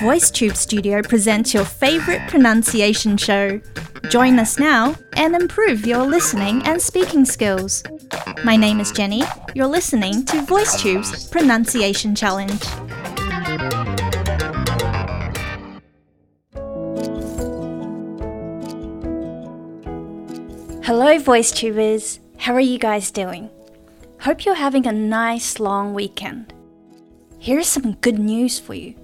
VoiceTube Studio presents your favorite pronunciation show. Join us now and improve your listening and speaking skills. My name is Jenny. You're listening to VoiceTube's Pronunciation Challenge. Hello, VoiceTubers. How are you guys doing? Hope you're having a nice long weekend. Here's some good news for you.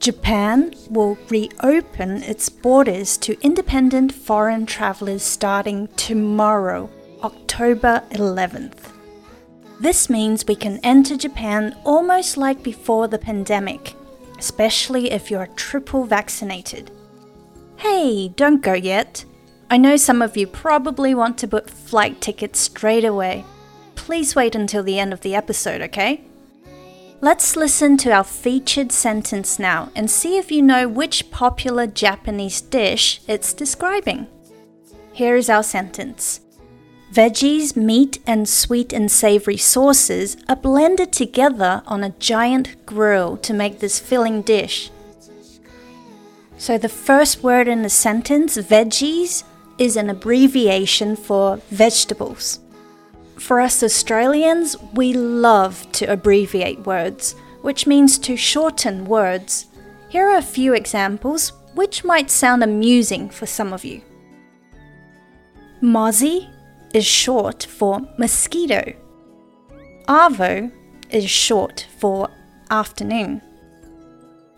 Japan will reopen its borders to independent foreign travelers starting tomorrow, October 11th. This means we can enter Japan almost like before the pandemic, especially if you're triple vaccinated. Hey, don't go yet. I know some of you probably want to book flight tickets straight away. Please wait until the end of the episode, okay? Let's listen to our featured sentence now and see if you know which popular Japanese dish it's describing. Here's our sentence Veggies, meat, and sweet and savory sauces are blended together on a giant grill to make this filling dish. So, the first word in the sentence, veggies, is an abbreviation for vegetables. For us Australians, we love to abbreviate words, which means to shorten words. Here are a few examples which might sound amusing for some of you. Mozzie is short for mosquito. Arvo is short for afternoon.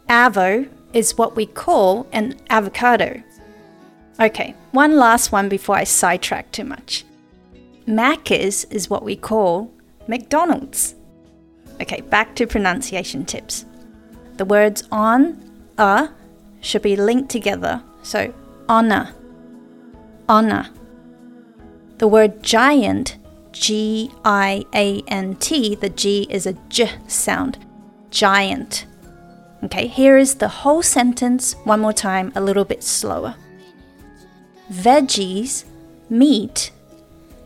Avo is what we call an avocado. Okay, one last one before I sidetrack too much. Macca's is what we call McDonald's. Okay, back to pronunciation tips. The words on, a should be linked together, so honor, honor. The word giant, G I A N T, the G is a J sound, giant. Okay, here is the whole sentence one more time, a little bit slower. Veggies, meat,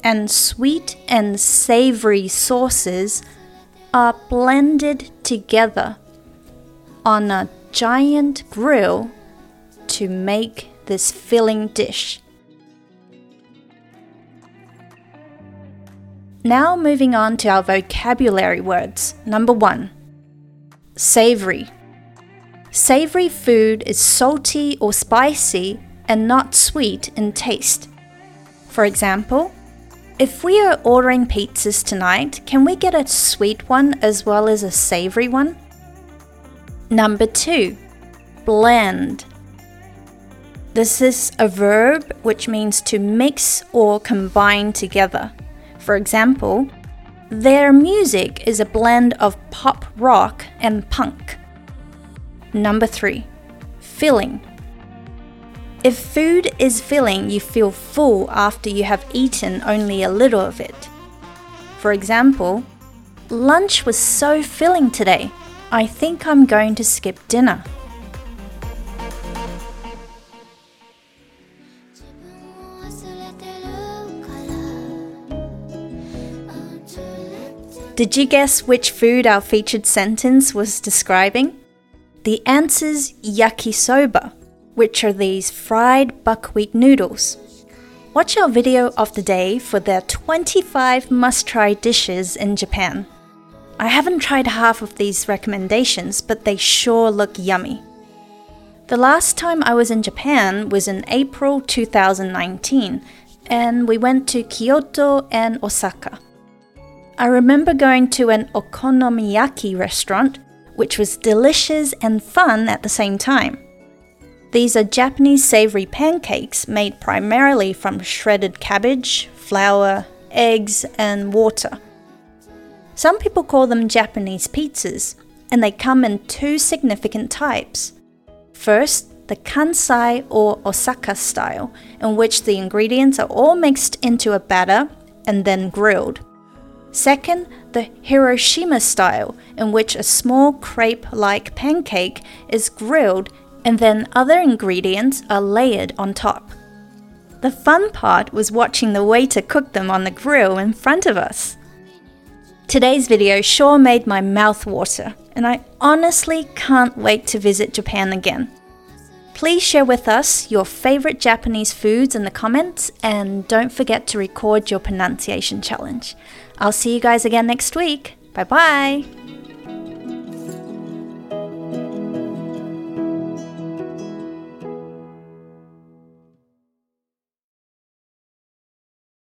and sweet and savory sauces are blended together on a giant grill to make this filling dish. Now, moving on to our vocabulary words. Number one, savory. Savory food is salty or spicy and not sweet in taste. For example, if we are ordering pizzas tonight, can we get a sweet one as well as a savory one? Number two, blend. This is a verb which means to mix or combine together. For example, their music is a blend of pop rock and punk. Number three, filling. If food is filling, you feel full after you have eaten only a little of it. For example, lunch was so filling today. I think I'm going to skip dinner. Did you guess which food our featured sentence was describing? The answer's yakisoba which are these fried buckwheat noodles. Watch our video of the day for their 25 must try dishes in Japan. I haven't tried half of these recommendations, but they sure look yummy. The last time I was in Japan was in April 2019, and we went to Kyoto and Osaka. I remember going to an okonomiyaki restaurant, which was delicious and fun at the same time. These are Japanese savory pancakes made primarily from shredded cabbage, flour, eggs, and water. Some people call them Japanese pizzas, and they come in two significant types. First, the Kansai or Osaka style, in which the ingredients are all mixed into a batter and then grilled. Second, the Hiroshima style, in which a small crepe like pancake is grilled and then other ingredients are layered on top. The fun part was watching the waiter cook them on the grill in front of us. Today's video sure made my mouth water, and I honestly can't wait to visit Japan again. Please share with us your favorite Japanese foods in the comments and don't forget to record your pronunciation challenge. I'll see you guys again next week. Bye bye!